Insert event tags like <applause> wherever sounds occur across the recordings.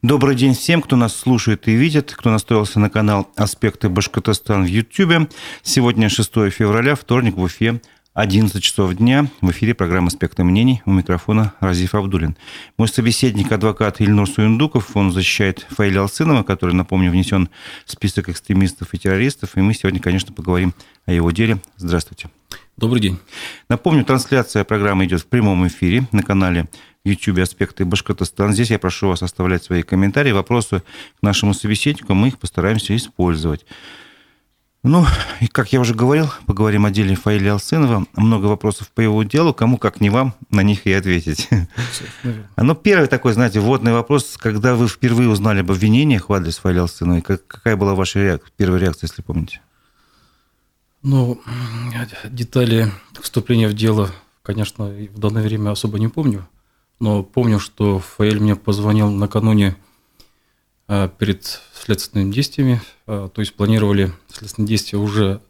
Добрый день всем, кто нас слушает и видит, кто настроился на канал «Аспекты Башкортостан» в YouTube. Сегодня 6 февраля, вторник в Уфе, 11 часов дня. В эфире программа «Аспекты мнений». У микрофона Разиф Абдулин. Мой собеседник, адвокат Ильнур Суюндуков, он защищает Фаиля Алсынова, который, напомню, внесен в список экстремистов и террористов. И мы сегодня, конечно, поговорим о его деле. Здравствуйте. Добрый день. Напомню, трансляция программы идет в прямом эфире на канале YouTube «Аспекты Башкортостана». Здесь я прошу вас оставлять свои комментарии, вопросы к нашему собеседнику, мы их постараемся использовать. Ну, и как я уже говорил, поговорим о деле Фаиля Алсынова. Много вопросов по его делу. Кому, как не вам, на них и ответить. Ну, первый такой, знаете, вводный вопрос. Когда вы впервые узнали об обвинениях в адрес Фаиля Алсынова, какая была ваша реакция, первая реакция, если помните? Ну, детали вступления в дело, конечно, в данное время особо не помню. Но помню, что Фаэль мне позвонил накануне а, перед следственными действиями, а, то есть планировали следственные действия уже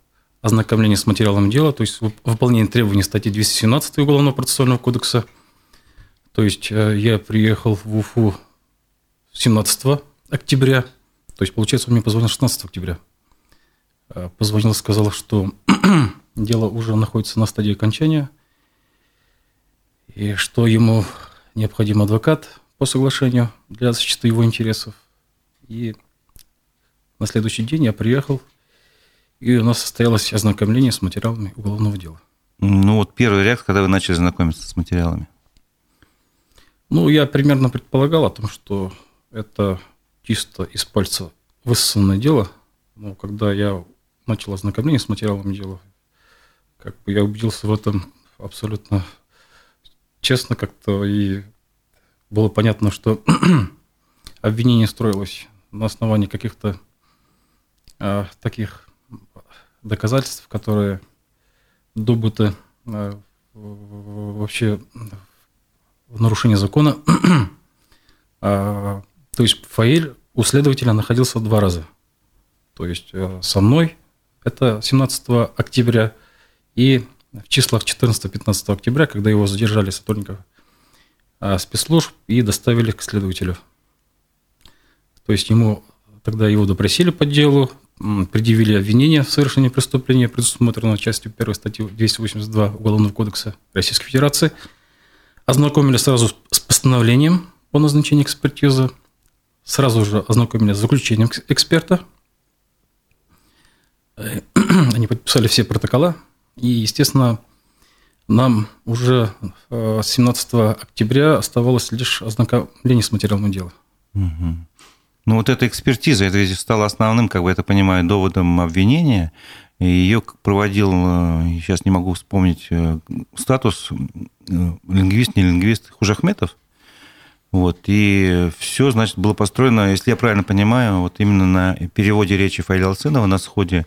ознакомление с материалом дела, то есть выполнение требований статьи 217 Уголовного процессуального кодекса. То есть а, я приехал в Уфу 17 октября, то есть, получается, он мне позвонил 16 октября. Позвонил, сказал, что <clears throat> дело уже находится на стадии окончания, и что ему необходим адвокат по соглашению для защиты его интересов. И на следующий день я приехал, и у нас состоялось ознакомление с материалами уголовного дела. Ну вот первый реакция, когда вы начали знакомиться с материалами. Ну, я примерно предполагал о том, что это чисто из пальца высосанное дело. Но когда я начал ознакомление с материалом дела, как бы я убедился в этом абсолютно честно как-то и было понятно, что <clears throat> обвинение строилось на основании каких-то э, таких доказательств, которые добыты э, вообще в нарушении закона. <clears throat> а, то есть фаиль у следователя находился два раза. То есть э, со мной, это 17 октября, и в числах 14-15 октября, когда его задержали сотрудников а, спецслужб и доставили к следователю. То есть ему тогда его допросили по делу, предъявили обвинение в совершении преступления, предусмотренного частью 1 статьи 282 Уголовного кодекса Российской Федерации, ознакомили сразу с постановлением о назначении экспертизы, сразу же ознакомили с заключением эксперта, <clears throat> они подписали все протокола, и, естественно, нам уже 17 э, октября оставалось лишь ознакомление с материалом дела. Угу. Ну вот эта экспертиза, это стало основным, как бы это понимаю, доводом обвинения. И ее проводил, э, сейчас не могу вспомнить э, статус, лингвист, не лингвист, Хужахметов. Вот, и все, значит, было построено, если я правильно понимаю, вот именно на переводе речи Фаиля Алцинова на сходе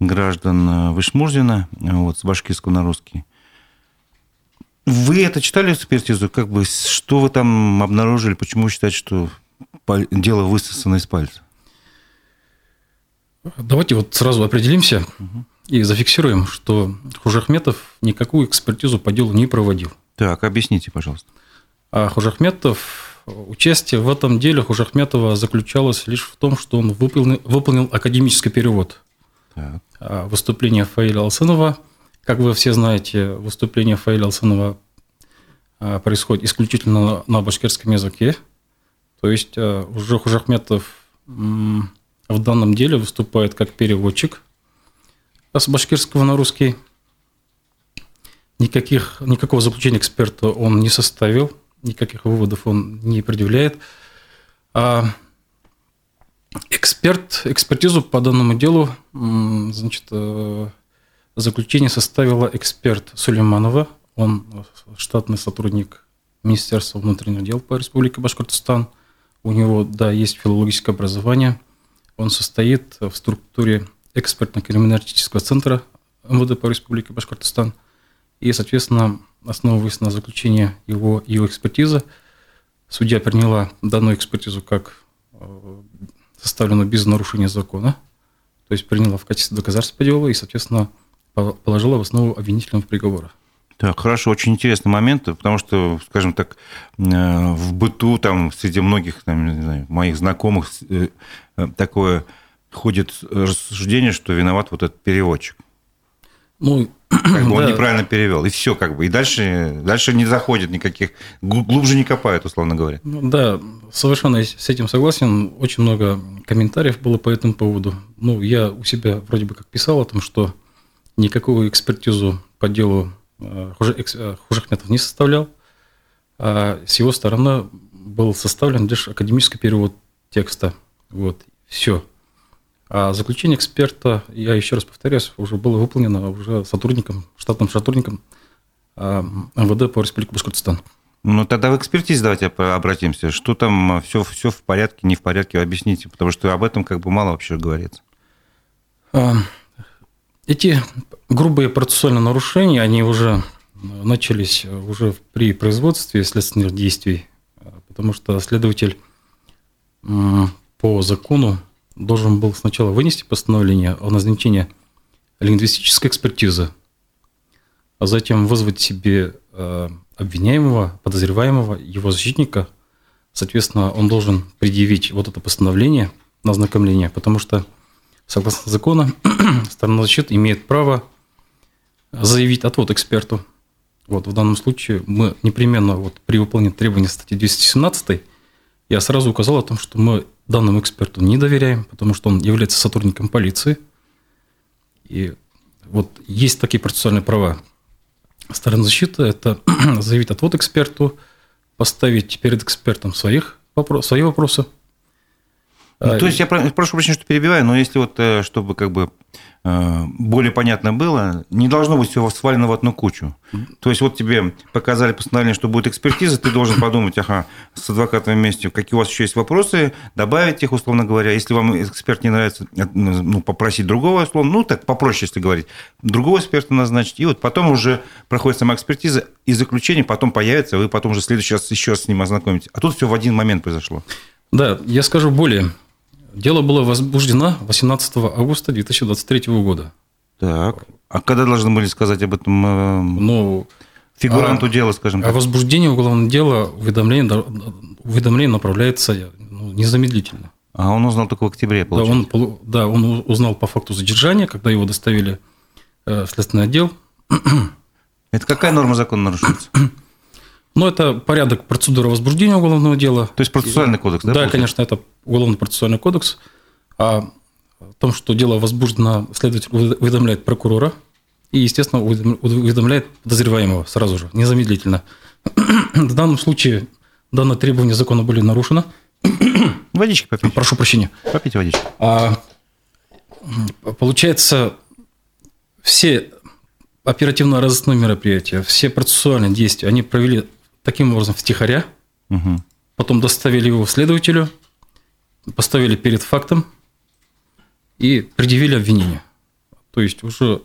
граждан Вышмурзина вот, с башкирского на русский. Вы это читали экспертизу? Как бы, что вы там обнаружили? Почему вы считаете, что дело высосано из пальца? Давайте вот сразу определимся угу. и зафиксируем, что Хужахметов никакую экспертизу по делу не проводил. Так, объясните, пожалуйста. А Хужахметов, участие в этом деле Хужахметова заключалось лишь в том, что он выполнил, выполнил академический перевод А выступления Фаиля Алсынова – как вы все знаете, выступление Фаиля Алсанова а, происходит исключительно на башкирском языке. То есть а, уже Хужахметов в данном деле выступает как переводчик с башкирского на русский. Никаких, никакого заключения эксперта он не составил, никаких выводов он не предъявляет. Эксперт, экспертизу по данному делу значит, э, Заключение составила эксперт Сулейманова. Он штатный сотрудник Министерства внутренних дел по Республике Башкортостан. У него, да, есть филологическое образование. Он состоит в структуре экспертно-криминалистического центра МВД по Республике Башкортостан. И, соответственно, основываясь на заключении его, его экспертизы, судья приняла данную экспертизу как составленную без нарушения закона, то есть приняла в качестве доказательства по делу и, соответственно, положила в основу обвинительного приговора. Так, хорошо, очень интересный момент, потому что, скажем так, э, в быту там среди многих там, не знаю, моих знакомых э, э, такое ходит рассуждение, что виноват вот этот переводчик. Ну, как бы он да. неправильно перевел, и все как бы. И дальше, дальше не заходит никаких, глубже не копают, условно говоря. Ну, да, совершенно с этим согласен. Очень много комментариев было по этому поводу. Ну, я у себя вроде бы как писал о том, что никакую экспертизу по делу Э, Хужахметов не составлял, а с его стороны был составлен лишь академический перевод текста. Вот, все. А заключение эксперта, я еще раз повторяюсь, уже было выполнено уже сотрудником, штатным сотрудником а, МВД по Республике Башкортостан. Ну, тогда в экспертизе давайте обратимся. Что там, все, все в порядке, не в порядке, объясните, потому что об этом как бы мало вообще говорится. А, эти грубые процессуальные нарушения, они уже начались уже при производстве следственных действий, потому что следователь по закону должен был сначала вынести постановление о назначении лингвистической экспертизы, а затем вызвать себе э, обвиняемого, подозреваемого, его защитника. Соответственно, он должен предъявить вот это постановление на ознакомление, потому что Согласно закону, <clears throat> сторона защиты имеет право заявить отвод эксперту. Вот в данном случае мы непременно вот при выполнении требований статьи 217 я сразу указал о том, что мы данному эксперту не доверяем, потому что он является сотрудником полиции. И вот есть такие процессуальные права стороны защиты. Это <clears throat> заявить отвод эксперту, поставить перед экспертом своих, свои вопросы – ну, то есть я прошу прощения, что перебиваю, но если вот, э, чтобы как бы э, более понятно было, не должно быть все свалено в одну кучу. То есть вот тебе показали постановление, что будет экспертиза, ты должен подумать, ага, с адвокатом вместе, какие у вас еще есть вопросы, добавить их, условно говоря. Если вам эксперт не нравится, э, ну, попросить другого, условно, ну, так попроще, если говорить, другого эксперта назначить. И вот потом уже проходит сама экспертиза, и заключение потом появится, вы потом уже в следующий раз еще с ним ознакомитесь. А тут все в один момент произошло. Да, я скажу более. Дело было возбуждено 18 августа 2023 года. Так. А когда должны были сказать об этом э, ну, фигуранту а, дела, скажем так? О возбуждении уголовного дела уведомление, уведомление направляется ну, незамедлительно. А он узнал только в октябре, получается? Да он, да, он узнал по факту задержания, когда его доставили э, в следственный отдел. Это какая норма закона нарушается? <clears throat> Ну, это порядок процедуры возбуждения уголовного дела. То есть процессуальный кодекс, да? Да, конечно, это уголовно-процессуальный кодекс. А о том, что дело возбуждено, следователь уведомляет прокурора и, естественно, уведомляет подозреваемого сразу же, незамедлительно. <clears throat> В данном случае данное требование закона были нарушено. <clears throat> Водички попить. Прошу прощения. Попить водички. А, получается, все оперативно-розыскные мероприятия, все процессуальные действия, они провели таким образом втихаря, угу. потом доставили его следователю, поставили перед фактом и предъявили обвинение. То есть уже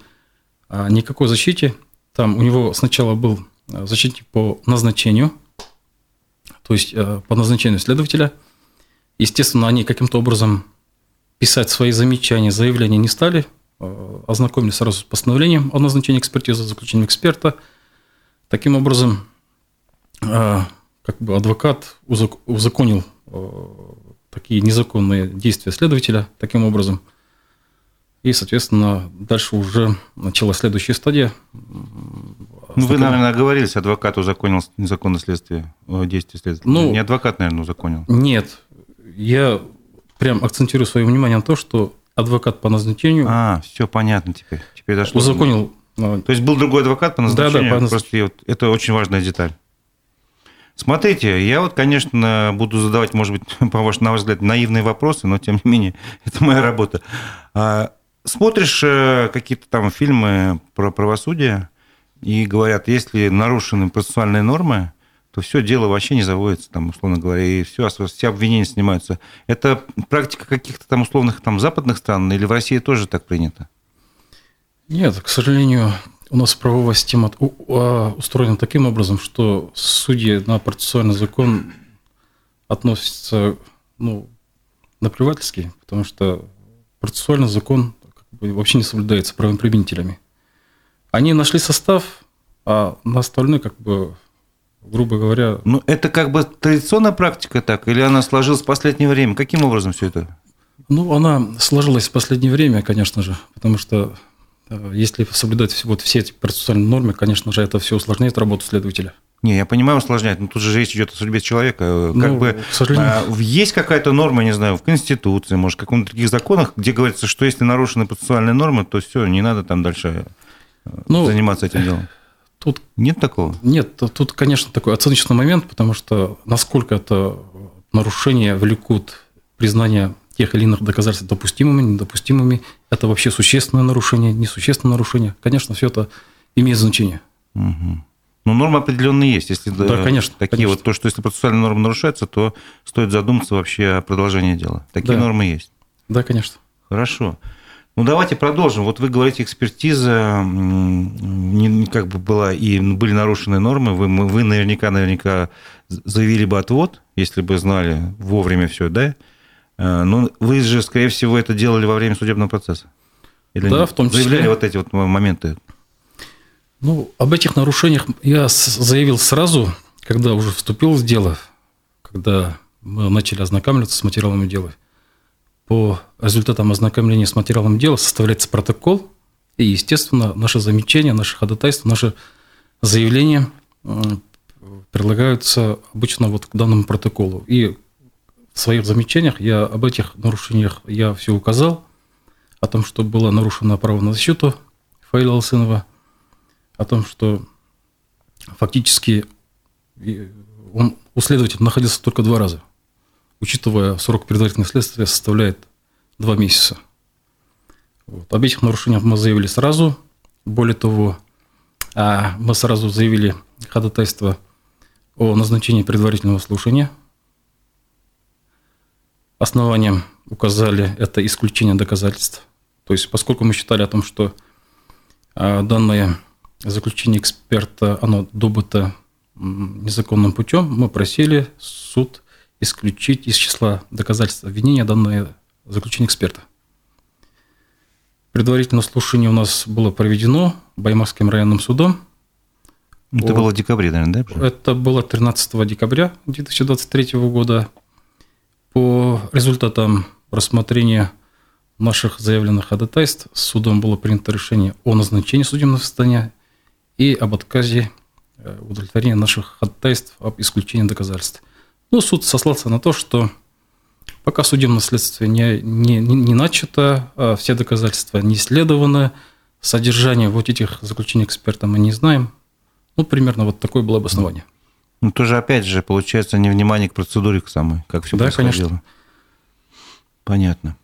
а, никакой защите. Там у него сначала был а, защитник по назначению, то есть а, по назначению следователя. Естественно, они каким-то образом писать свои замечания, заявления не стали, ознакомились сразу с постановлением о назначении экспертизы, заключением эксперта. Таким образом, как бы адвокат узаконил такие незаконные действия следователя таким образом. И, соответственно, дальше уже началась следующая стадия. Ну, вы, наверное, оговорились, адвокат узаконил незаконное следствие, действия следователя. Ну, Не адвокат, наверное, узаконил. Нет. Я прям акцентирую свое внимание на то, что адвокат по назначению... А, все понятно теперь. Теперь дошло. Узаконил... То есть был другой адвокат по назначению? Да, да, по Просто это очень важная деталь. Смотрите, я вот, конечно, буду задавать, может быть, <laughs> по ваш, на ваш взгляд, наивные вопросы, но тем не менее, <laughs> это моя работа. А, смотришь э, какие-то там фильмы про правосудие, и говорят, если нарушены процессуальные нормы, то все дело вообще не заводится, там, условно говоря, и все, все обвинения снимаются. Это практика каких-то там условных там западных стран или в России тоже так принято? Нет, к сожалению, у нас правовая система а, устроена таким образом, что судьи на процессуальный закон относятся ну, наплевательски, потому что процессуальный закон как бы, вообще не соблюдается правоприменителями. Они нашли состав, А на остальное, как бы, грубо говоря... Ну, это как бы традиционная практика так, или она сложилась в последнее время? Каким образом все это? Ну, она сложилась в последнее время, конечно же, потому что если соблюдать вот все эти процессуальные нормы, конечно же, это все усложняет работу следователя. Не, я понимаю, усложняет, но тут же речь идет о судьбе человека. Как Ну, бы к сожалению. а, есть какая-то норма, не знаю, в Конституции, может, в каком-то других законах, где говорится, что если нарушены процессуальные нормы, то все, не надо там дальше э, Ну, заниматься этим делом. <laughs> Тут Нет такого? Нет, тут, конечно, такой оценочный момент, потому что насколько это нарушения влекут признание тех или иных доказательств допустимыми, недопустимыми, это вообще существенное нарушение, несущественное нарушение. Конечно, все это имеет значение. Мгм. Ну, нормы определенные есть. Если Да, конечно, Такие конечно. вот, то, что если процессуальные нормы нарушаются, то стоит задуматься вообще о продолжении дела. Такие Да. нормы есть. Да, конечно. Хорошо. Ну, давайте продолжим. Вот вы говорите, экспертиза не, как бы была, и были нарушены нормы. Вы, вы наверняка, наверняка заявили бы отвод, если бы знали вовремя все, да? Э, Но вы же, скорее всего, это делали во время судебного процесса. Или Да, нет? в том числе. Заявляли вот эти вот моменты. Ну, об этих нарушениях я заявил сразу, когда уже вступил в дело, когда мы начали ознакомиться с материалами дела. По результатам ознакомления с материалом дела составляется протокол, и, естественно, наши замечания, наши ходатайства, наши заявления прилагаются обычно вот к данному протоколу. И в своих замечаниях я об этих нарушениях я все указал, о том, что было нарушено право на защиту Фаиля Алсынова, о том, что фактически он у следователя находился только два раза, учитывая срок предварительного следствия составляет два месяца. Вот. Об этих нарушениях мы заявили сразу. Более того, а, мы сразу заявили ходатайство о назначении предварительного слушания. Основанием указали это исключение доказательств. То есть, поскольку мы считали о том, что а, данное заключение эксперта, оно добыто незаконным путем, мы просили суд исключить из числа доказательств обвинения данное заключение эксперта. Предварительное слушание у нас было проведено Баймакским районным судом. Это О. было в декабре, наверное, да? Это было 13 декабря 2023 года. По результатам рассмотрения наших заявленных ходатайств судом было принято решение о назначении судебного заседания и об отказе э, удовлетворения наших ходатайств об исключении доказательств. Ну, суд сослался на то, что пока судебное следствие не, не, не- не начато, а все доказательства не исследованы, содержание вот этих заключений эксперта мы не знаем. Ну, примерно вот такое было обоснование. Ну, тоже, опять же, получается невнимание к процедуре к самой, как все Да, происходило. конечно. Понятно.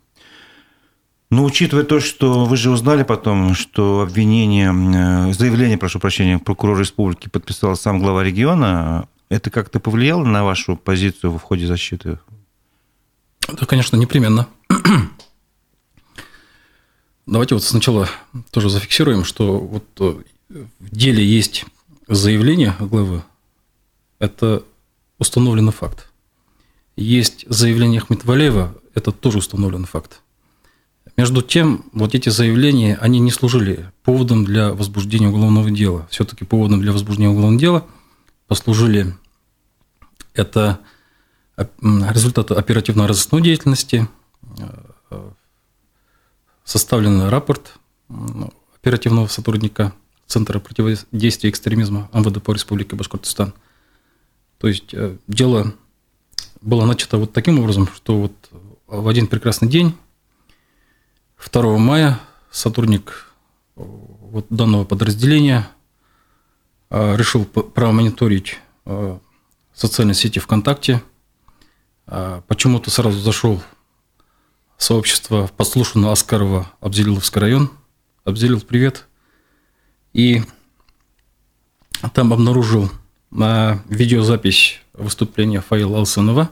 Ну, учитывая то, что вы же узнали потом, что обвинение, э, заявление, прошу прощения, прокурора республики подписал сам глава региона, это как-то повлияло на вашу позицию в ходе защиты? Да, конечно, непременно. Давайте вот сначала тоже зафиксируем, что вот э, в деле есть заявление главы. Это установленный факт. Есть заявление Ахмедвалеева, это тоже установленный факт. Между тем, вот эти заявления, они не служили поводом для возбуждения уголовного дела. Все-таки поводом для возбуждения уголовного дела послужили это м, результаты оперативно-розыскной деятельности, э, составлен рапорт оперативного сотрудника Центра противодействия экстремизма МВД по Республике Башкортостан. То есть э, дело было начато вот таким образом, что вот в один прекрасный день, 2 мая, сотрудник э, вот данного подразделения э, решил промониторить социальной сети ВКонтакте. Почему-то сразу зашел в сообщество подслушанного Аскарова Абзелиловский район. Абзелил, привет. И там обнаружил на видеозапись выступления Фаила Алсанова.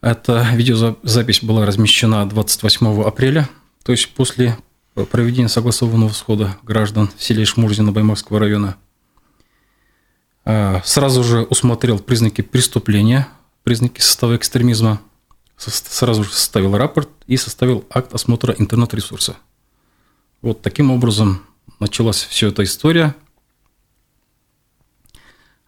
Эта видеозапись была размещена 28 апреля, то есть после проведения согласованного схода граждан в селе Шмурзино Баймакского района. А, Сразу же усмотрел признаки преступления, признаки состава экстремизма, сразу же составил рапорт и составил акт осмотра интернет-ресурса. Вот таким образом началась вся эта история.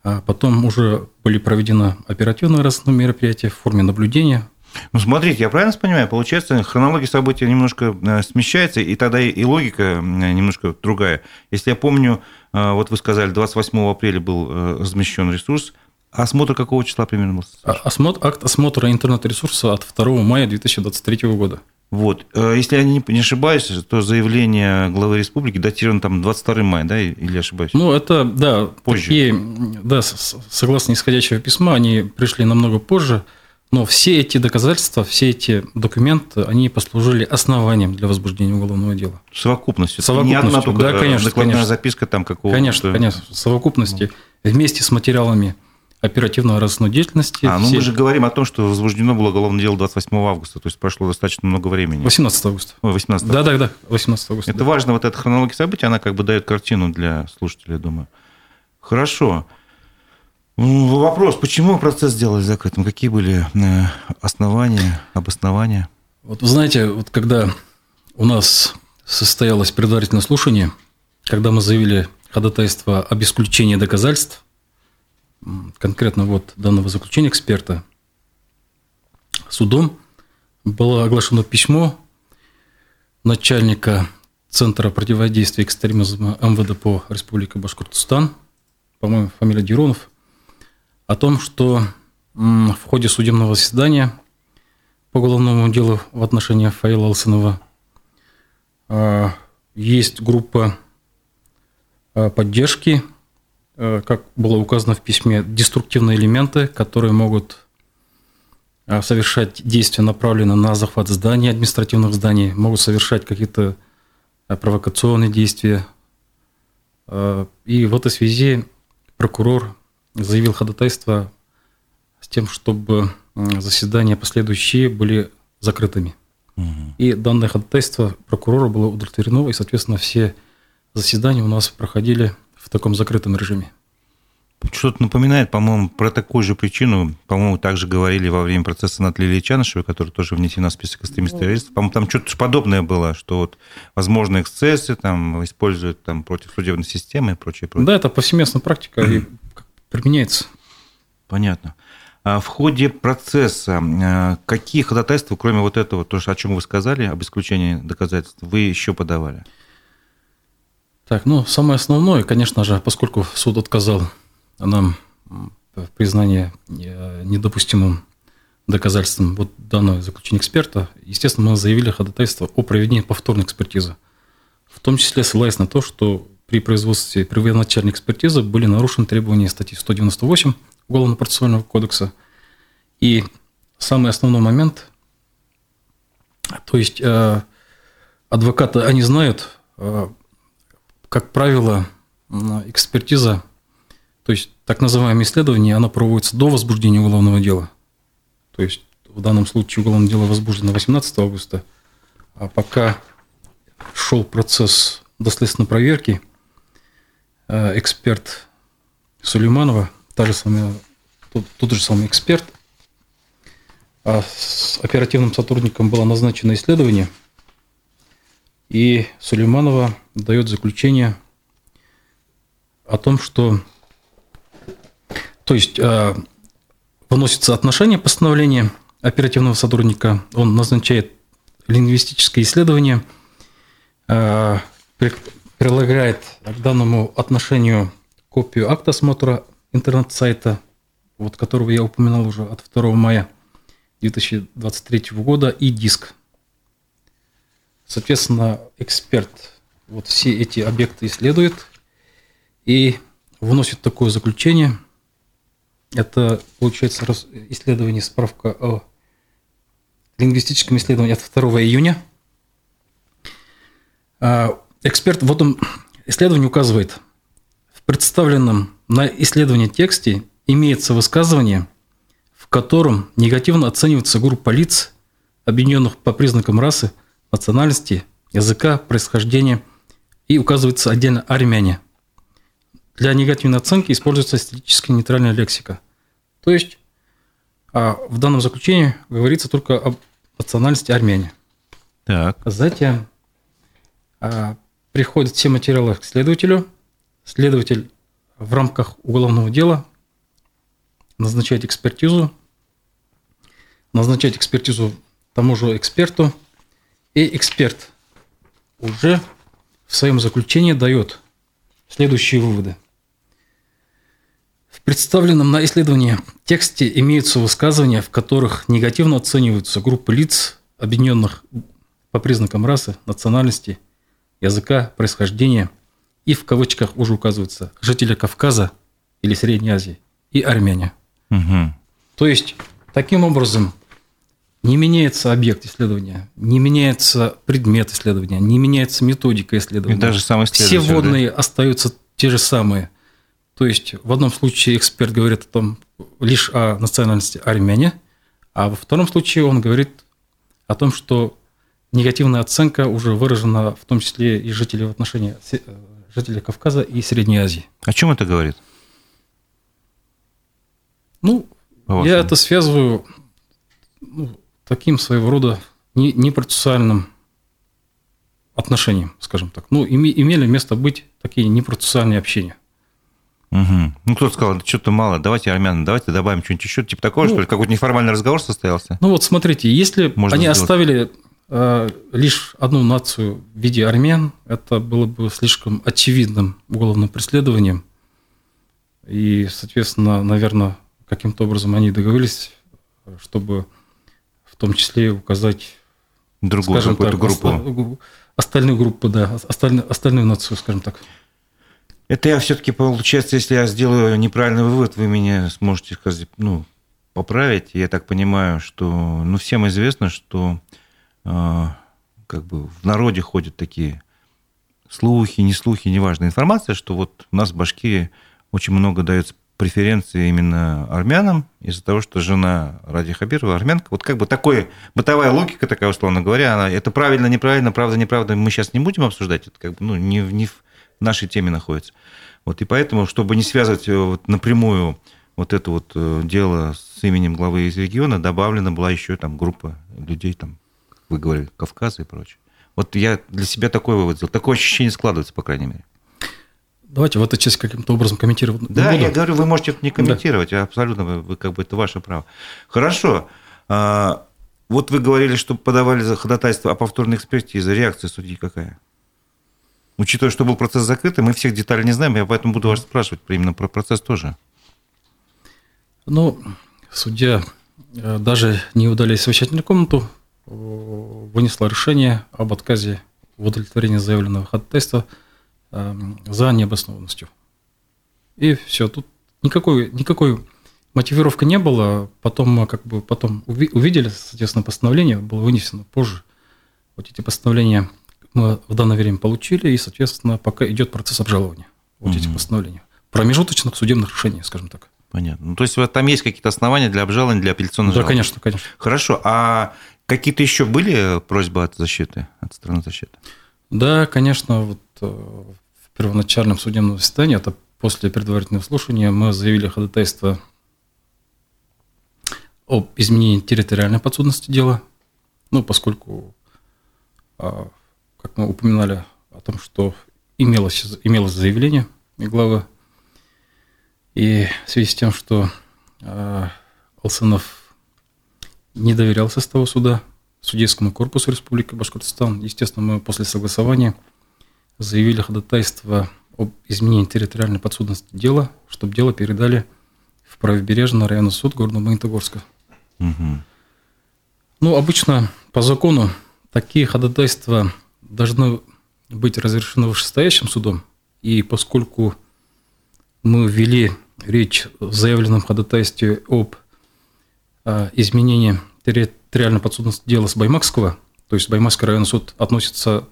А потом уже были проведены оперативные разные мероприятия в форме наблюдения. Ну, смотрите, я правильно понимаю, получается, хронология событий немножко э, смещается, и тогда и логика немножко другая. Если я помню, э, вот вы сказали, 28 апреля был э, размещен ресурс, Осмотр какого числа примерно был? А, осмотр, акт осмотра интернет-ресурса от 2 мая 2023 года. Вот. Э, если я не ошибаюсь, то заявление главы республики датировано там 22 мая, да, или ошибаюсь? Ну, это, да, позже. Такие, да, согласно исходящего письма, они пришли намного позже, но все эти доказательства, все эти документы, они послужили основанием для возбуждения уголовного дела. Совокупностью. Совокупностью, не одна только да, конечно, докладная конечно. записка там какого-то... Конечно, конечно, в совокупности, вместе с материалами оперативного розыскной деятельности. А, ну все... мы же говорим о том, что возбуждено было уголовное дело 28 августа, то есть прошло достаточно много времени. 18 августа. Ой, 18 Да, да, да, 18 августа. Это да. важно, вот эта хронология событий, она как бы дает картину для слушателей, я думаю. Хорошо. Вопрос, почему процесс сделали закрытым? Какие были э, основания, обоснования? Вот вы знаете, вот когда у нас состоялось предварительное слушание, когда мы заявили ходатайство об исключении доказательств, конкретно вот данного заключения эксперта, судом было оглашено письмо начальника Центра противодействия экстремизма МВД по Республике Башкортостан, по-моему, фамилия Диронов, о том, что в ходе судебного заседания по уголовному делу в отношении Фаила Алсынова а, есть группа а, поддержки как было указано в письме, деструктивные элементы, которые могут э, совершать действия, направленные на захват зданий, административных зданий, могут совершать какие-то э, провокационные действия. И в этой связи прокурор заявил ходатайство с тем, чтобы заседания последующие были закрытыми. Угу. И данное ходатайство прокурора было удовлетворено, и, соответственно, все заседания у нас проходили в таком закрытом режиме. Что-то напоминает, по-моему, про такую же причину, по-моему, также говорили во время процесса над Лилией Чанышевой, который тоже внесена в список экстремистов. По-моему, там что-то подобное было, что вот возможные эксцессы там используют там против судебной системы и прочее, прочее. Да, это повсеместная практика и <clears throat> применяется. Понятно. А в ходе процесса а, какие ходатайства, кроме вот этого, то, о чем вы сказали, об исключении доказательств, вы еще подавали? Так, ну, самое основное, конечно же, поскольку суд отказал нам признание э, недопустимым доказательством вот данного заключения эксперта, естественно, мы заявили ходатайство о проведении повторной экспертизы. В том числе ссылаясь на то, что при производстве первоначальной экспертизы были нарушены требования статьи 198 Уголовно-процессуального кодекса. И самый основной момент, то есть э, адвокаты, они знают, э, как правило, экспертиза, то есть так называемое исследование, оно проводится до возбуждения уголовного дела. То есть в данном случае уголовное дело возбуждено 18 августа, а пока шел процесс доследственной проверки, э, эксперт Сулейманова, та же самая, тот, тот же самый эксперт, а с оперативным сотрудником было назначено исследование – и Сулейманова дает заключение о том, что то есть э, выносится отношение постановления оперативного сотрудника, он назначает лингвистическое исследование, э, прилагает к данному отношению копию акта осмотра интернет-сайта, вот которого я упоминал уже от 2 мая 2023 года, и диск. Соответственно, эксперт вот все эти объекты исследует и выносит такое заключение. Это, получается, исследование, справка о лингвистическом исследовании от 2 июня. А, эксперт в этом исследовании указывает, в представленном на исследование тексте имеется высказывание, в котором негативно оценивается группа лиц, объединенных по признакам расы – национальности, языка, происхождения и указывается отдельно армяне. Для негативной оценки используется эстетически нейтральная лексика. То есть а в данном заключении говорится только об национальности армяне. Так. Затем а, приходят все материалы к следователю, следователь в рамках уголовного дела назначает экспертизу, назначает экспертизу тому же эксперту, и эксперт уже в своем заключении дает следующие выводы. В представленном на исследовании тексте имеются высказывания, в которых негативно оцениваются группы лиц, объединенных по признакам расы, национальности, языка, происхождения, и в кавычках уже указывается жители Кавказа или Средней Азии и армяне. Угу. То есть, таким образом, не меняется объект исследования, не меняется предмет исследования, не меняется методика исследования. И даже сам Все вводные да? остаются те же самые. То есть в одном случае эксперт говорит о том лишь о национальности армяне, а во втором случае он говорит о том, что негативная оценка уже выражена в том числе и жителей в отношении э, жителей Кавказа и Средней Азии. О чем это говорит? Ну, я это связываю ну, таким своего рода непроцессуальным отношением, скажем так. Ну, имели место быть такие непроцессуальные общения. Угу. Ну, кто-то сказал, что-то мало, давайте армян, давайте добавим что-нибудь еще, типа такого, ну, что ли? Какой-то неформальный разговор состоялся? Ну, вот смотрите, если Можно они сделать. оставили э, лишь одну нацию в виде армян, это было бы слишком очевидным уголовным преследованием. И, соответственно, наверное, каким-то образом они договорились, чтобы том числе указать другую скажем так, группу. Остальную группу, да, остальную, остальную нацию, скажем так. Это я все-таки, получается, если я сделаю неправильный вывод, вы меня сможете сказать, ну, поправить. Я так понимаю, что, ну, всем известно, что э, как бы в народе ходят такие слухи, не слухи, неважно, информация, что вот у нас в Башкирии очень много дается преференции именно армянам из-за того, что жена Ради Хабирова армянка. Вот как бы такое, бытовая логика такая, условно говоря, она, это правильно, неправильно, правда, неправда, мы сейчас не будем обсуждать, это как бы ну, не, не в нашей теме находится. Вот, и поэтому, чтобы не связывать э, вот напрямую вот это вот э, дело с именем главы из региона, добавлена была еще там группа людей, там, вы говорили, Кавказа и прочее. Вот я для себя такой вывод сделал. Такое ощущение складывается, по крайней мере. Давайте в эту часть каким-то образом комментировать. Да, я говорю, вы можете это не комментировать, да. абсолютно, вы, как бы это ваше право. Хорошо. А, вот вы говорили, что подавали за ходатайство о повторной экспертизе. Реакция судьи какая? Учитывая, что был процесс закрытый, мы всех деталей не знаем, я поэтому буду вас спрашивать именно про процесс тоже. Ну, судья, э, даже не удаляясь в совещательную комнату, э, вынесла решение об отказе в удовлетворении заявленного ходатайства – за необоснованностью. И все, тут никакой, никакой мотивировки не было. Потом как бы потом увидели, соответственно, постановление было вынесено позже. Вот эти постановления мы в данное время получили, и, соответственно, пока идет процесс обжалования. Вот угу. эти постановления. Промежуточных судебных решений, скажем так. Понятно. Ну, то есть вот там есть какие-то основания для обжалования, для апелляционной Да, жалобы? конечно, конечно. Хорошо. А какие-то еще были просьбы от защиты, от стороны защиты? Да, конечно, вот в первоначальном судебном заседании, это после предварительного слушания, мы заявили ходатайство об изменении территориальной подсудности дела, ну, поскольку, а, как мы упоминали о том, что имелось, имелось заявление главы, и в связи с тем, что а, Алсанов не доверял составу суда, судейскому корпусу Республики Башкортостан. Естественно, мы после согласования заявили ходатайство об изменении территориальной подсудности дела, чтобы дело передали в правобережный районный суд города Магнитогорска. Угу. Ну, обычно по закону такие ходатайства должны быть разрешены вышестоящим судом, и поскольку мы ввели речь в заявленном ходатайстве об а, изменении территориальной подсудности дела с Баймакского, то есть Баймакский районный суд относится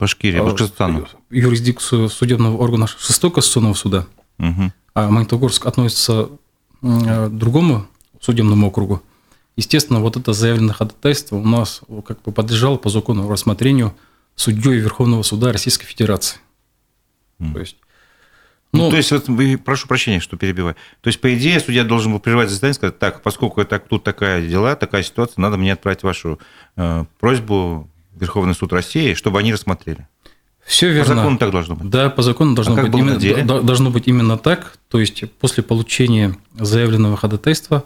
Башкирия, Башкортостану. юрисдикцию судебного органа 6 Конституционного суда, угу. а Магнитогорск относится к другому судебному округу. Естественно, вот это заявленное ходатайство у нас как бы подлежало по закону рассмотрению судьей Верховного суда Российской Федерации. Mm. То есть ну, ну, то есть, вот, прошу прощения, что перебиваю. То есть, по идее, судья должен был прервать заседание и сказать, так, поскольку это, тут такая дела, такая ситуация, надо мне отправить вашу э, просьбу Верховный суд России, чтобы они рассмотрели. Все верно. По закону так должно быть. Да, по закону должно, а быть, именно, должно быть именно так. То есть после получения заявленного ходатайства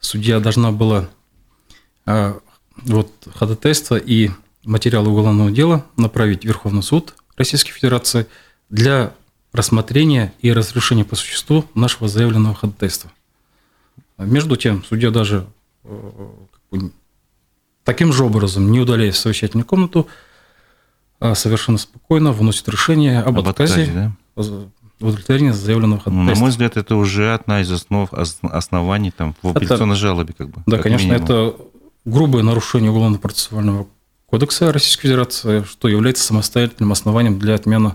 судья должна была а, вот, ходатайство и материалы уголовного дела направить в Верховный суд Российской Федерации для рассмотрения и разрешения по существу нашего заявленного ходатайства. Между тем, судья даже э, таким же образом, не удаляясь в совещательную комнату, а совершенно спокойно выносит решение об, об отказе, отказе да? в удовлетворении заявленного ходатайства. Ну, на мой взгляд, это уже одна из основ, оснований там, в апелляционной это, жалобе. Как бы, да, как конечно, минимум. это грубое нарушение Уголовно-процессуального кодекса Российской Федерации, что является самостоятельным основанием для отмены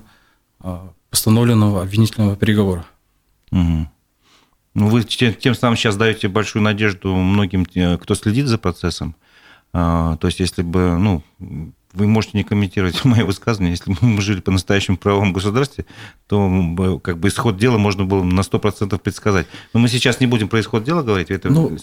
а, постановленного обвинительного приговора. Угу. Ну, вы тем самым сейчас даете большую надежду многим, кто следит за процессом. А, то есть, если бы, ну, вы можете не комментировать <laughs> мое высказывание, если бы мы жили по настоящему правовом государстве, то как бы исход дела можно было на 100% предсказать. Но мы сейчас не будем про исход дела говорить. Это... Ну,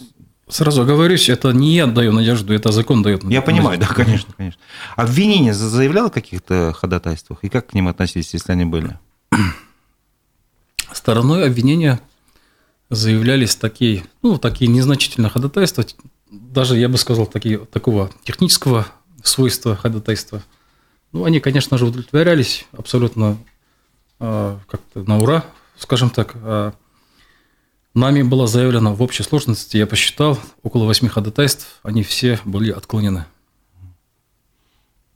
сразу оговорюсь, это не я даю надежду, это закон дает надежду. Я понимаю, да, конечно, конечно. Обвинение заявляло о каких-то ходатайствах? И как к ним относились, если они были? Стороной обвинения заявлялись такие, ну, такие незначительные ходатайства, даже, я бы сказал, такие, такого технического свойства ходатайства. Ну, они, конечно же, удовлетворялись абсолютно э, как-то на ура, скажем так. А нами было заявлено в общей сложности, я посчитал, около восьми ходатайств, они все были отклонены.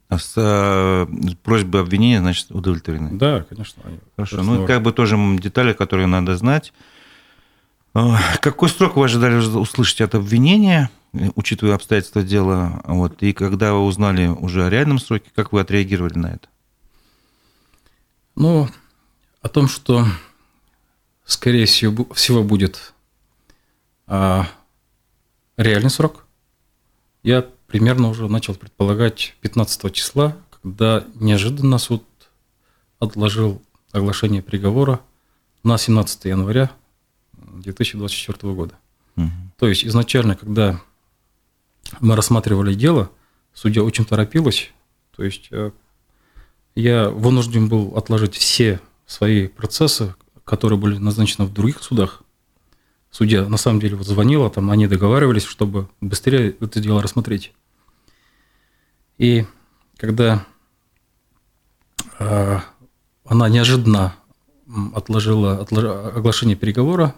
А с, э, просьбы обвинения, значит, удовлетворены? Да, конечно. Хорошо. Ну, как бы тоже детали, которые надо знать. Какой срок вы ожидали услышать от обвинения, учитывая обстоятельства дела? Вот, и когда вы узнали уже о реальном сроке, как вы отреагировали на это? Ну, о том, что, скорее всего, будет а, реальный срок, я примерно уже начал предполагать 15 числа, когда неожиданно суд отложил оглашение приговора на 17 января 2024 года. Угу. То есть изначально, когда мы рассматривали дело, судья очень торопилась, то есть э, я вынужден был отложить все свои процессы, которые были назначены в других судах. Судья на самом деле вот звонила, там они договаривались, чтобы быстрее это дело рассмотреть. И когда э, она неожиданно отложила оглашение переговора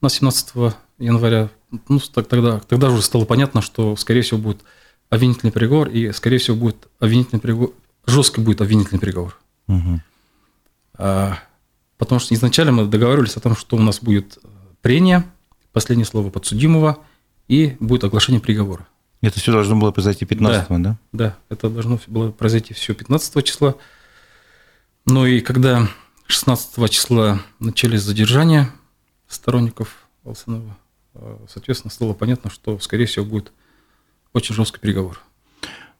на 17 января, ну, тогда, тогда уже стало понятно, что, скорее всего, будет обвинительный приговор, и, скорее всего, будет обвинительный приговор, жесткий будет обвинительный приговор. Угу. А, потому что изначально мы договаривались о том, что у нас будет прения, последнее слово подсудимого, и будет оглашение приговора. Это все должно было произойти 15 да, да? Да, это должно было произойти все 15 числа. Ну и когда 16 числа начались задержания сторонников Алсанова, э, соответственно, стало понятно, что, скорее всего, будет очень жесткий переговор.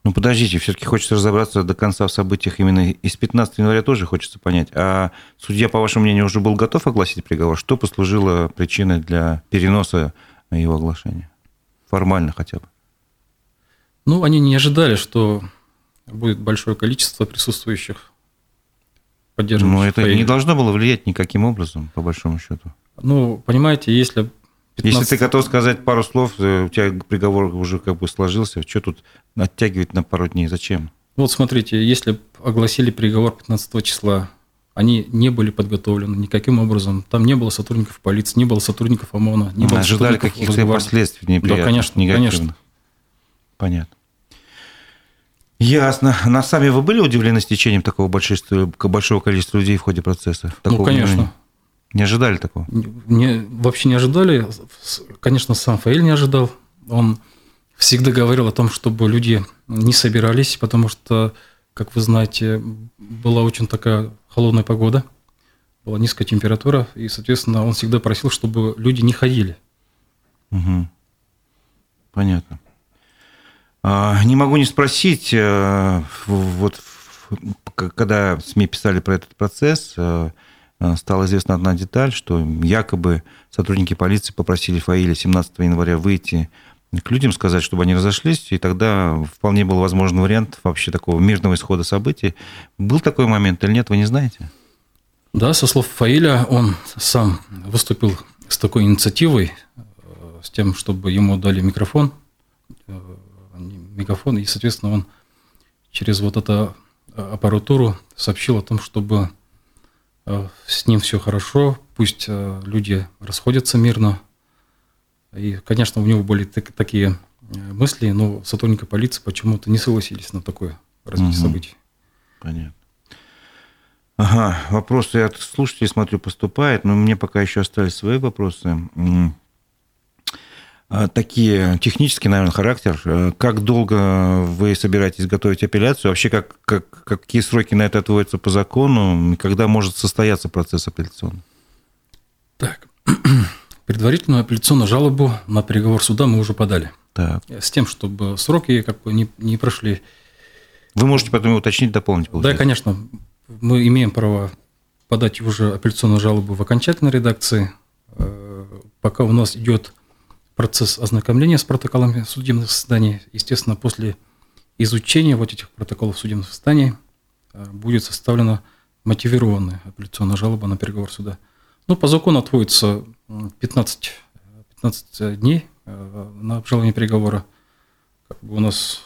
Ну, подождите, все-таки хочется разобраться до конца в событиях именно из 15 января тоже хочется понять. А судья, по вашему мнению, уже был готов огласить приговор? Что послужило причиной для переноса его оглашения? Формально хотя бы. Ну, они не ожидали, что будет большое количество присутствующих, поддерживающих. Но это не должно было влиять никаким образом, по большому счету. Ну, понимаете, если 15... Если ты готов сказать пару слов, э, у тебя приговор уже как бы сложился, что тут оттягивать на пару дней? Зачем? Вот смотрите, если огласили приговор 15 числа, они не были подготовлены никаким образом. Там не было сотрудников полиции, не было сотрудников ОМОНа, не было Ожидали каких-то последствий неприятных, Да, конечно, негативных. конечно. Понятно. Ясно. На сами вы были удивлены стечением такого большого, большого количества людей в ходе процесса? ну, конечно. Времени? Не ожидали такого? Не, вообще не ожидали. Конечно, сам Фаиль не ожидал. Он всегда говорил о том, чтобы люди не собирались, потому что, как вы знаете, была очень такая холодная погода, была низкая температура, и, соответственно, он всегда просил, чтобы люди не ходили. Угу. Понятно. А, не могу не спросить, э, вот когда СМИ писали про этот процесс, э, стала известна одна деталь, что якобы сотрудники полиции попросили Фаиля 17 января выйти к людям сказать, чтобы они разошлись, и тогда вполне был возможен вариант вообще такого мирного исхода событий. Был такой момент или нет, вы не знаете? Да, со слов Фаиля, он сам выступил с такой инициативой, э, с тем, чтобы ему дали микрофон, э, мегафон, и, соответственно, он через вот эту аппаратуру сообщил о том, чтобы э, с ним все хорошо, пусть люди расходятся мирно, и, конечно, у него были так, такие э, мысли, но сотрудники полиции почему-то не согласились на такое развитие угу. событий. Понятно. Ага, вопросы от слушателей, смотрю, поступают, но мне пока еще остались свои вопросы. А, такие технические, наверное, характер. Э, как долго вы собираетесь готовить апелляцию? Вообще, как, как, какие сроки на это отводятся по закону? Когда может состояться процесс апелляционный? Так, <clears throat> Предварительную апелляционную жалобу на приговор суда мы уже подали. Так. С тем, чтобы сроки как бы не, не прошли. Вы можете потом уточнить, дополнить, получается? Да, конечно. Мы имеем право подать уже апелляционную жалобу в окончательной редакции. Э, пока у нас идет процесс ознакомления с протоколами судебных заседаний, естественно, после изучения вот этих протоколов судебных заседаний э, будет составлена мотивированная апелляционная жалоба на приговор суда. Ну, по закону отводится 15, 15 дней э, на обжалование приговора. Как бы у нас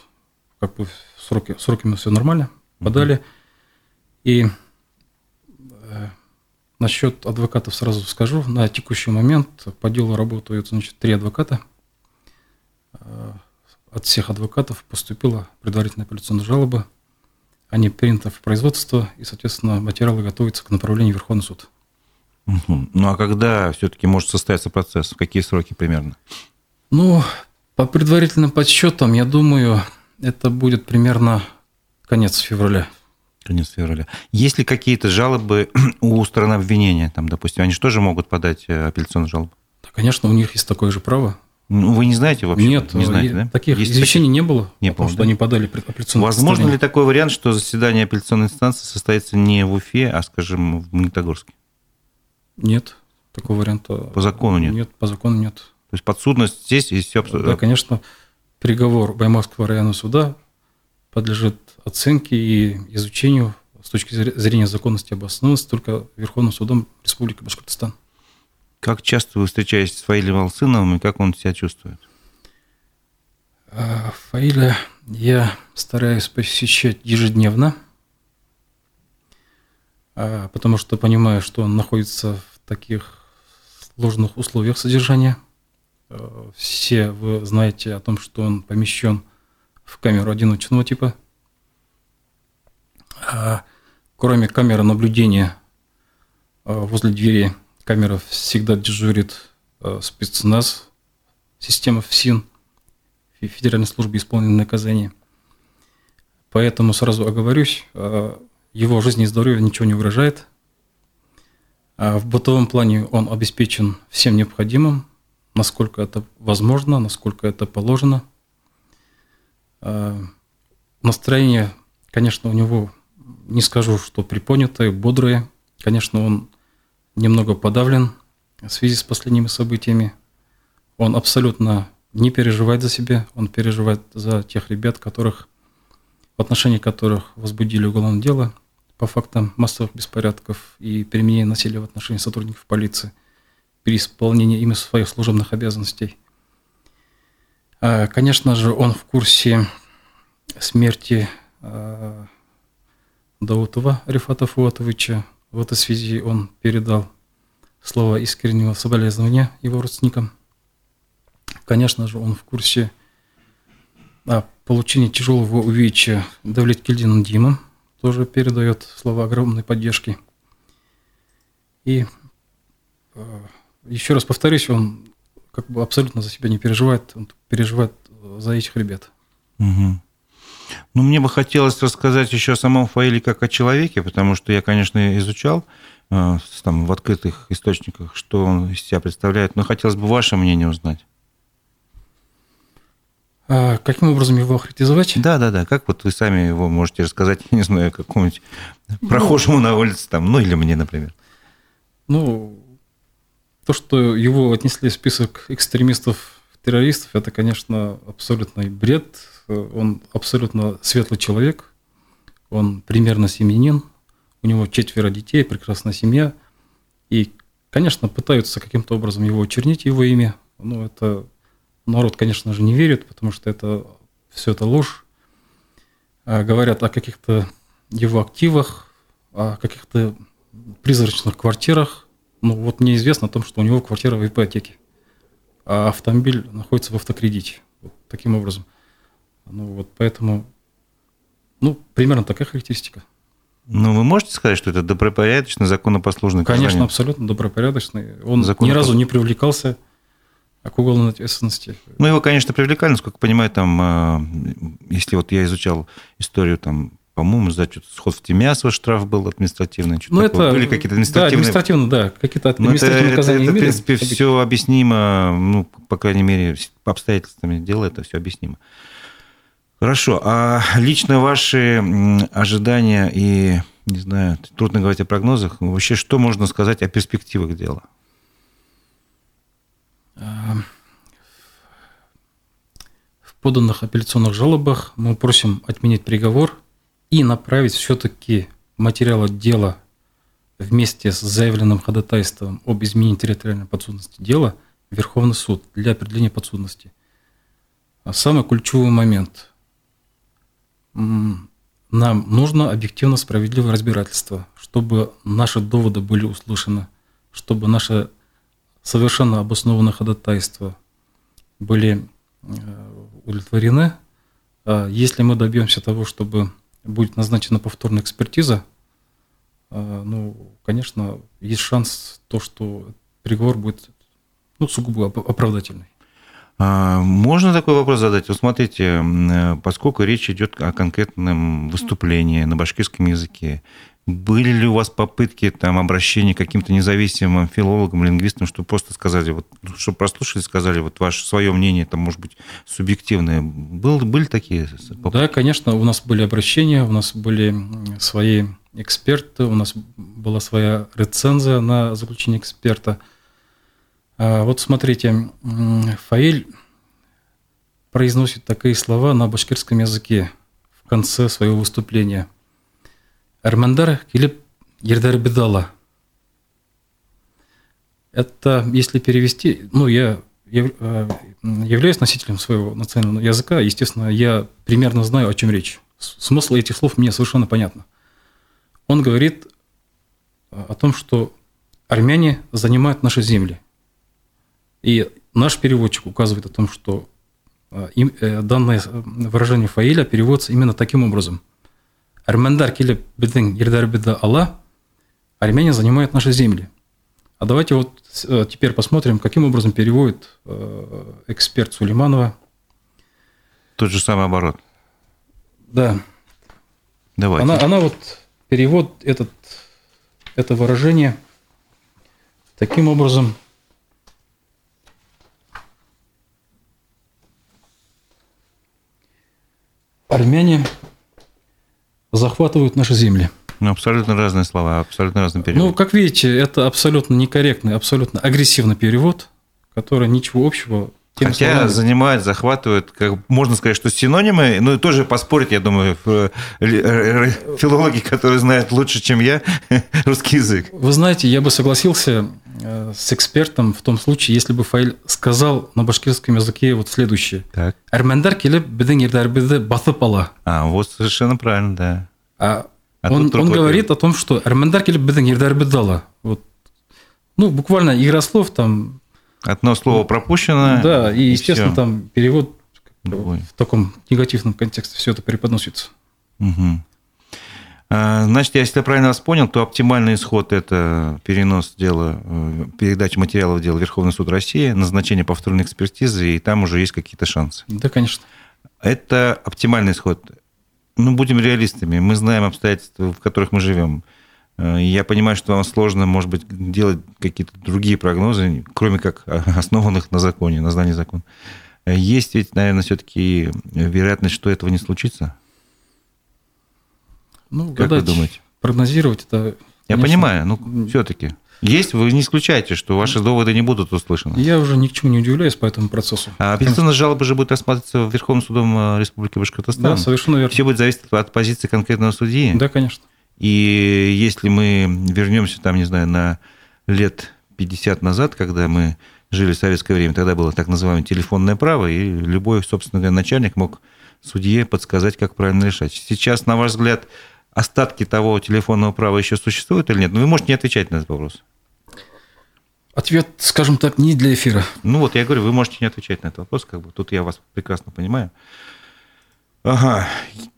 как бы сроки, сроками все нормально, подали. И насчет адвокатов сразу скажу. На текущий момент по делу работают значит, три адвоката. Э, от всех адвокатов поступила предварительная апелляционная жалоба. Они приняты в производство, и, соответственно, материалы готовятся к направлению в Верховный суд. Угу. Ну а когда все-таки может состояться процесс? В какие сроки примерно? Ну, по предварительным подсчетам, я думаю, это будет примерно конец февраля. Конец февраля. Есть ли какие-то жалобы <clears throat> у стороны обвинения? Там, допустим, они же тоже могут подать э, апелляционную жалобу? Да, конечно, у них есть такое же право. Ну, вы не знаете вообще? Нет, не знаете, да? таких есть извещений такие? не было, не потому было, что да? они подали апелляционное Возможно ли такой вариант, что заседание апелляционной инстанции состоится не в Уфе, а, скажем, в Магнитогорске? Нет, такого варианта. По закону нет? Нет, по закону нет. То есть подсудность здесь и все... Да, конечно, приговор Баймакского районного суда подлежит оценке и изучению с точки зрения законности и обоснованности только Верховным судом Республики Башкортостан. Как часто вы встречаетесь с Фаилем Алсыновым и как он себя чувствует? А, Фаиля я стараюсь посещать ежедневно – а, потому что понимаю, что он находится в таких сложных условиях содержания. А, все вы знаете о том, что он помещен в камеру одиночного типа. А кроме камеры наблюдения возле двери камера всегда дежурит спецназ система ФСИН, Федеральной службы исполнения наказания. Поэтому сразу оговорюсь, его жизни и здоровью ничего не угрожает. А в бытовом плане он обеспечен всем необходимым, насколько это возможно, насколько это положено. А, настроение, конечно, у него, не скажу, что приподнятое, бодрое. Конечно, он немного подавлен в связи с последними событиями. Он абсолютно не переживает за себя, он переживает за тех ребят, которых, в отношении которых возбудили уголовное дело по фактам массовых беспорядков и применения насилия в отношении сотрудников полиции при исполнении ими своих служебных обязанностей. А, конечно же, он в курсе смерти а, Даутова Рифата Фуатовича. В этой связи он передал слова искреннего соболезнования его родственникам. Конечно же, он в курсе о получении тяжелого увечья Давлет Кильдином Димом, тоже передает слова огромной поддержки. И э, еще раз повторюсь, он как бы абсолютно за себя не переживает, он переживает за этих ребят. Угу. Ну, мне бы хотелось рассказать еще о самом Фаиле как о человеке, потому что я, конечно, изучал э, там, в открытых источниках, что он из себя представляет, но хотелось бы ваше мнение узнать. А каким образом его охарактеризовать? Да, да, да. Как вот вы сами его можете рассказать, <laughs> не знаю, какому-нибудь прохожему на улице там, ну или мне, например. Ну, то, что его отнесли в список экстремистов террористов, это, конечно, абсолютный бред. Он абсолютно светлый человек. Он примерно семьянин. У него четверо детей, прекрасная семья. И, конечно, пытаются каким-то образом его очернить, его имя. Ну, это народ, конечно же, не верит, потому что это все это ложь. А говорят о каких-то его активах, о каких-то призрачных квартирах. Ну, вот мне известно о том, что у него квартира в ипотеке, а автомобиль находится в автокредите. Вот таким образом. Ну, вот поэтому, ну, примерно такая характеристика. Ну, вы можете сказать, что это добропорядочный, законопослушный Конечно, гражданин? абсолютно добропорядочный. Он ни разу не привлекался к уголовной ответственности. Ну, его, конечно, привлекали, насколько я понимаю, там, а, если вот я изучал историю там по-моему, за что-то сход в Тимясово штраф был административный. Ну, это... Были какие-то административные... Да, административно, да. Какие-то административные это, наказания это, это, в принципе, все объяснимо, ну, по крайней мере, по обстоятельствам дела это все объяснимо. Хорошо. А лично ваши ожидания и, не знаю, трудно говорить о прогнозах, вообще что можно сказать о перспективах дела? В поданных апелляционных жалобах мы просим отменить приговор и направить все-таки материалы дела вместе с заявленным ходатайством об изменении территориальной подсудности дела в Верховный суд для определения подсудности. А самый ключевой момент. Нам нужно объективно справедливое разбирательство, чтобы наши доводы были услышаны, чтобы наши совершенно обоснованные ходатайства были э, удовлетворены. А если мы добьемся того, чтобы будет назначена повторная экспертиза, а, ну, конечно, есть шанс то, что приговор будет ну, сугубо оправдательный. А, можно такой вопрос задать? Вот смотрите, поскольку речь идет о конкретном выступлении на башкирском языке, были ли у вас попытки там, обращения к каким-то независимым филологам, лингвистам, чтобы просто сказали, вот, чтобы прослушали, сказали вот ваше свое мнение, там, может быть, субъективное. Был, были такие попытки? Да, конечно, у нас были обращения, у нас были свои эксперты, у нас была своя рецензия на заключение эксперта. А вот смотрите, Фаиль произносит такие слова на башкирском языке в конце своего выступления – Армандар келіп ердар бедала. Это, если перевести, ну, я э, являюсь носителем своего национального языка, естественно, я примерно знаю, о чем речь. Смысл этих слов мне совершенно понятно. Он говорит о том, что армяне занимают наши земли. И наш переводчик указывает о том, что э, данное выражение Фаиля переводится именно таким образом – армяндар келіп біздің ердарбиді ала армяне занимают наши земли а давайте вот э, теперь посмотрим каким образом переводит э, эксперт Сулейманова тот же самый оборот да Давайте. Она, она вот перевод этот, это выражение таким образом. Армяне захватывают наши земли. Ну, абсолютно разные слова, абсолютно разный перевод. Ну, как видите, это абсолютно некорректный, абсолютно агрессивный перевод, который ничего общего тем Хотя словами... занимает, захватывает, как можно сказать, что синонимы, ну и тоже поспорить, я думаю, э, филологи, которые знают лучше, чем я, <laughs> русский язык. Вы знаете, я бы согласился э, с экспертом в том случае, если бы Фаиль сказал на башкирском языке вот следующее. Так. Армяндар келіп біздің елдерімізді басып ала. А, вот совершенно правильно, да. А, а он, он говорит о том, что армяндар келіп біздің елдерімізді ала. Вот. Ну, буквально игра слов там Одно слово пропущено. Да, и, и естественно, все. там перевод Другой. в таком негативном контексте все это преподносится. Угу. Значит, если я правильно вас понял, то оптимальный исход – это перенос дела, э, передача материалов дела в Верховный суд России, назначение повторной экспертизы, и там уже есть какие-то шансы. Да, конечно. Это оптимальный исход. Ну, будем реалистами. Мы знаем обстоятельства, в которых мы живем. Э, я понимаю, что вам сложно, может быть, делать какие-то другие прогнозы, кроме как основанных на законе, на знании закона. Есть ведь, наверное, все-таки вероятность, что этого не случится? Ну, как вы думаете? Прогнозировать это... Я конечно, понимаю, но все-таки. Есть? Вы не исключаете, что ваши доводы не будут услышаны? Я уже ни к чему не удивляюсь по этому процессу. А апелляционная жалоба же будет рассматриваться Верховным судом э, Республики Башкортостан? Да, совершенно верно. Все будет зависеть от позиции конкретного судьи? Да, конечно. И если мы вернемся там, не знаю, на лет 50 назад, когда мы жили в советское время, тогда было так называемое телефонное право, и любой, собственно говоря, начальник мог судье подсказать, как правильно решать. Сейчас, на ваш взгляд, остатки того телефонного права еще существуют или нет? Ну, вы можете не отвечать на этот вопрос. Ответ, скажем так, не для эфира. Ну вот, я говорю, вы можете не отвечать на этот вопрос, как бы тут я вас прекрасно понимаю. Ага.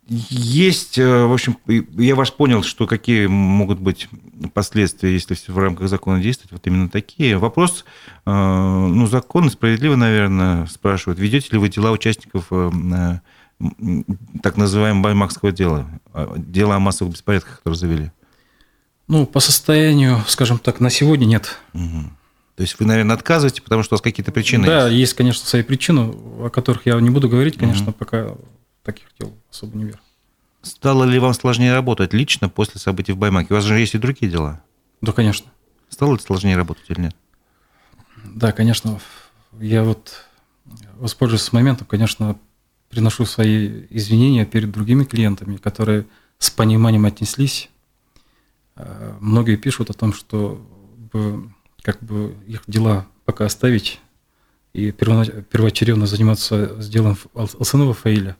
Есть, э, в общем, я вас понял, что какие могут быть последствия, если в рамках закона действовать, вот именно такие. Вопрос, э, ну, законно, справедливо, наверное, спрашивают, ведете ли вы дела участников э, так называемого баймакского дела, дела о массовых беспорядках, которые завели? Ну, по состоянию, скажем так, на сегодня нет. Угу. То есть вы, наверное, отказываете, потому что у вас какие-то причины да, есть? Да, есть, конечно, свои причины, о которых я не буду говорить, конечно, угу. пока таких дел особо не верю. Стало ли вам сложнее работать лично после событий в Баймаке? У вас же есть и другие дела. Да, конечно. Стало ли сложнее работать или нет? Да, конечно. Я вот, воспользуюсь моментом, конечно, приношу свои извинения перед другими клиентами, которые с пониманием отнеслись. Э, многие пишут о том, что как бы их дела пока оставить и первоочередно заниматься с делом Алсанова Фаиля.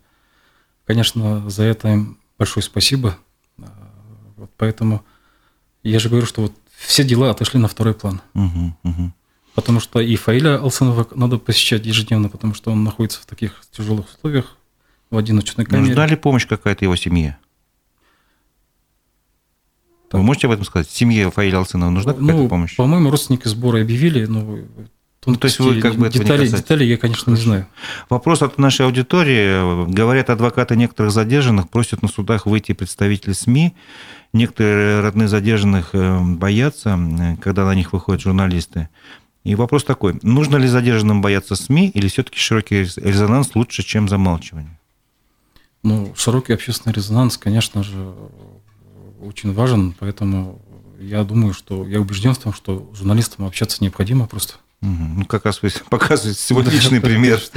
Конечно, за это им большое спасибо. А, вот поэтому я же говорю, что вот все дела отошли на второй план. Угу, угу. Потому что и Фаиля Алсанова надо посещать ежедневно, потому что он находится в таких тяжелых условиях в одиночной камере. Нужна ли помощь какая-то его семье? Так. Вы можете об этом сказать? Семье Фаиля Алсанова нужна какая-то ну, помощь? По-моему, родственники сбора объявили, но ну, то есть вы как бы детали, детали я, конечно, не знаю. Вопрос от нашей аудитории. Говорят, адвокаты некоторых задержанных просят на судах выйти представители СМИ. Некоторые родные задержанных э, боятся, э, когда на них выходят журналисты. И вопрос такой, нужно ли задержанным бояться СМИ или все-таки широкий резонанс лучше, чем замалчивание? Ну, широкий общественный резонанс, конечно же, очень важен, поэтому я думаю, что я убежден в том, что журналистам общаться необходимо просто. Ну, как раз вы <laughs> показываете личный пример. <laughs>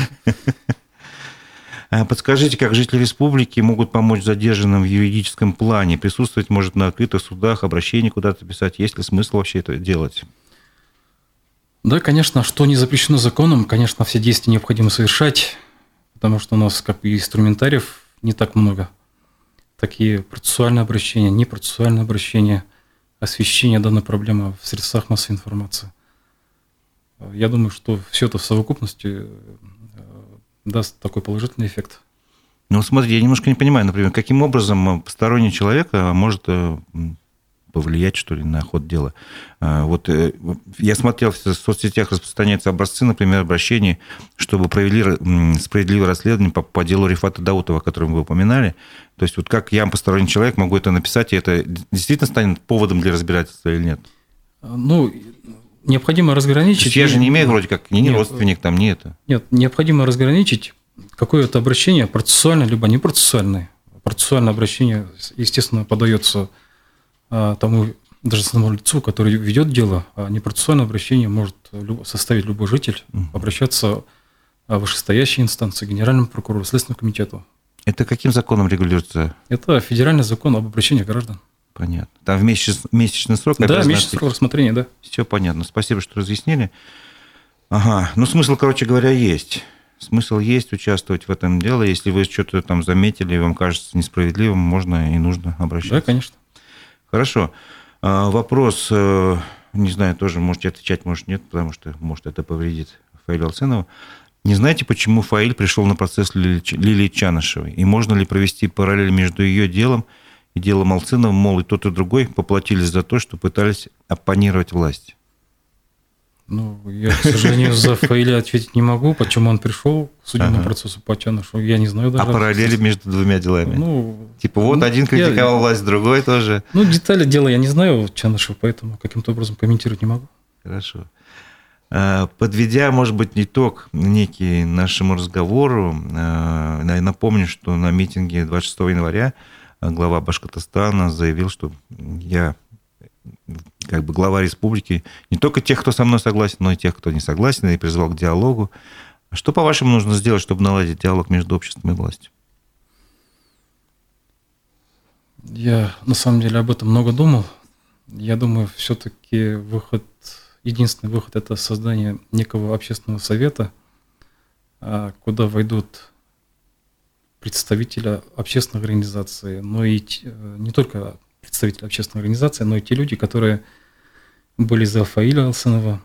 А подскажите, как жители республики могут помочь задержанным в юридическом плане? Присутствовать может на открытых судах, обращение куда-то писать? Есть ли смысл вообще это делать? Да, конечно, что не запрещено законом, конечно, все действия необходимо совершать, потому что у нас, как и инструментариев, не так много. Такие процессуальные обращения, непроцессуальные обращения, освещение данной проблемы в средствах массовой информации. Я думаю, что все это в совокупности э, даст такой положительный эффект. Ну, смотрите, я немножко не понимаю, например, каким образом посторонний человек э, может э, повлиять, что ли, на ход дела. Вот я смотрел, в соцсетях распространяются образцы, например, обращений, чтобы провели справедливое расследование по, по делу Рифата Даутова, о котором вы упоминали. То есть вот как я, посторонний человек, могу это написать, и это действительно станет поводом для разбирательства или нет? Ну, необходимо разграничить... я же не имею вроде как ни нет, родственник, там, ни это. Нет, необходимо разграничить какое-то обращение процессуальное, либо непроцессуальное. Процессуальное обращение, естественно, подается а, тому даже самому лицу, который ведет дело, а непроцессуальное обращение может составить любой житель, обращаться в вышестоящие инстанции, Генеральному прокурору, Следственному комитету. Это каким законом регулируется? Это федеральный закон об обращении граждан. Понятно. Там в месяц, месячный срок? Да, месячный срок рассмотрения, да. Все понятно. Спасибо, что разъяснили. Ага. Ну, смысл, короче говоря, есть. Смысл есть участвовать в этом деле. Если вы что-то там заметили, вам кажется несправедливым, можно и нужно обращаться. Да, конечно. Хорошо. А, вопрос, э, не знаю, тоже можете отвечать, может нет, потому что, может, это повредит Фаилю Алценову. Не знаете, почему Фаиль пришел на процесс Лилии Чанышевой? И можно ли провести параллель между ее делом и дело Малцинова, мол, и тот, и другой поплатились за то, что пытались оппонировать власти. Ну, я, к сожалению, за Фаиля ответить не могу, почему он пришел к судебному ага. процессу по Чанышу. Я не знаю даже. А параллели между двумя делами? Ну, типа вот ну, один критиковал я, власть, другой тоже. Ну, детали дела я не знаю Чаныша, поэтому каким-то образом комментировать не могу. Хорошо. А, подведя, может быть, итог некий нашему разговору, а, напомню, что на митинге 26 января глава Башкортостана заявил, что я как бы глава республики, не только тех, кто со мной согласен, но и тех, кто не согласен, и призвал к диалогу. Что, по-вашему, нужно сделать, чтобы наладить диалог между обществом и властью? Я на самом деле об этом много думал. Я думаю, все-таки выход, единственный выход это создание некого общественного совета, а, куда войдут представителя общественной организации, но и э, не только представители общественной организации, но и те люди, которые были за Фаиля Алсанова.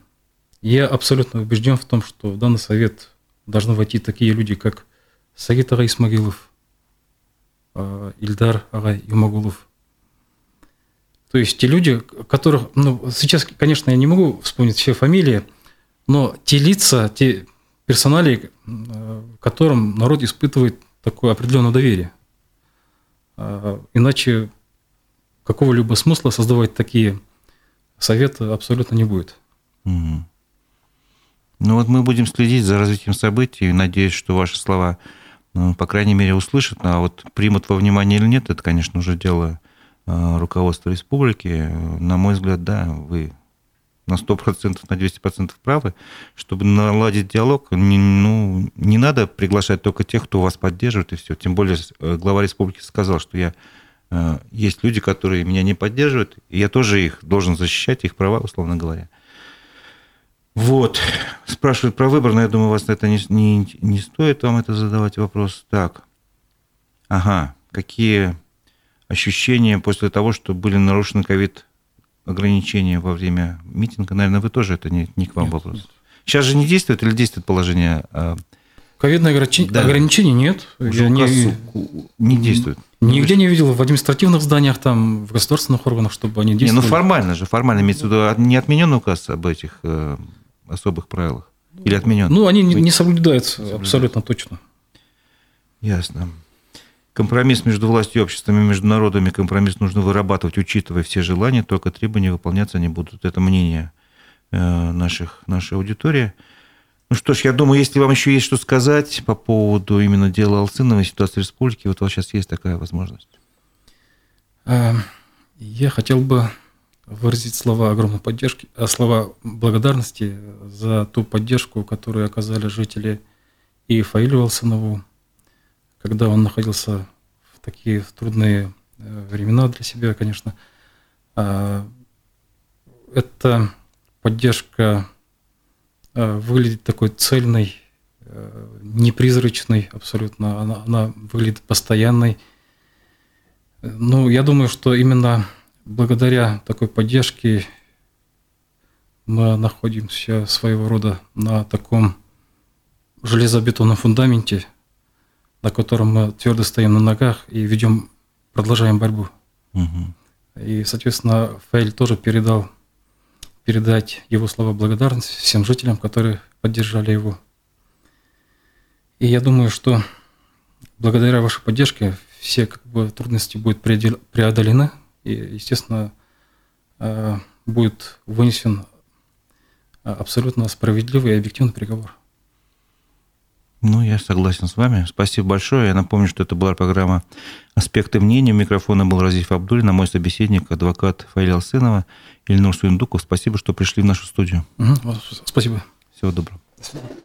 Я абсолютно убежден в том, что в данный совет должны войти такие люди, как Сагит Исмагилов, а, Ильдар Ага Юмагулов. То есть те люди, которых, ну, сейчас, конечно, я не могу вспомнить все фамилии, но те лица, те персонали, э, которым народ испытывает такое определенное доверие. А, иначе какого-либо смысла создавать такие советы абсолютно не будет. Угу. Ну вот мы будем следить за развитием событий и надеюсь, что ваши слова, ну, по крайней мере, услышат. А вот примут во внимание или нет, это, конечно, уже дело а, руководства республики. На мой взгляд, да, вы на 100%, на 200% правы. Чтобы наладить диалог, не, ну, не надо приглашать только тех, кто вас поддерживает, и все. Тем более э, глава республики сказал, что я э, есть люди, которые меня не поддерживают, и я тоже их должен защищать, их права, условно говоря. Вот. Спрашивают про выбор, но я думаю, вас это не, не, не стоит вам это задавать вопрос. Так. Ага. Какие ощущения после того, что были нарушены ковид ограничения во время митинга? Наверное, вы тоже это не, не к вам нет, вопрос. Нет. Сейчас же не действует или действует положение? А, Ковидное ограничение, да. ограничений нет. Уже не, не действует. Нигде не видел в административных зданиях, там, в государственных органах, чтобы они действовали. Не, ну формально же, формально имеется в виду, не отменен указ об этих э, особых правилах? Или отменен? Ну, они не соблюдаются, соблюдаются абсолютно точно. Ясно. Компромисс между властью и обществом и между народами, компромисс нужно вырабатывать, учитывая все желания, только требования выполняться не будут. Это мнение э, наших, нашей аудитории. Ну что ж, я думаю, если вам еще есть что сказать по поводу именно дела Алцинова и ситуации в республике, вот у вас сейчас есть такая возможность. Э, я хотел бы выразить слова огромной поддержки, а слова благодарности за ту поддержку, которую оказали жители и Фаилю Алсанову, когда он находился в такие трудные э, времена для себя, конечно. Эта поддержка э, выглядит такой цельной, э, непризрачной абсолютно, она, она выглядит постоянной. Ну, я думаю, что именно благодаря такой поддержке мы находимся своего рода на таком железобетонном фундаменте, на котором мы твердо стоим на ногах и ведем, продолжаем борьбу. Угу. И, соответственно, Фейль тоже передал передать его слова благодарности всем жителям, которые поддержали его. И я думаю, что благодаря вашей поддержке все как бы, трудности будут преодолены, и, естественно, э, будет вынесен э, абсолютно справедливый и объективный приговор. Ну, я согласен с вами. Спасибо большое. Я напомню, что это была программа «Аспекты мнения». У микрофона был Разиф Абдулин, а мой собеседник, адвокат Фаиля Алсынова, Ильнур Суиндуков. Спасибо, что пришли в нашу студию. Угу, спасибо. Всего доброго. До свидания.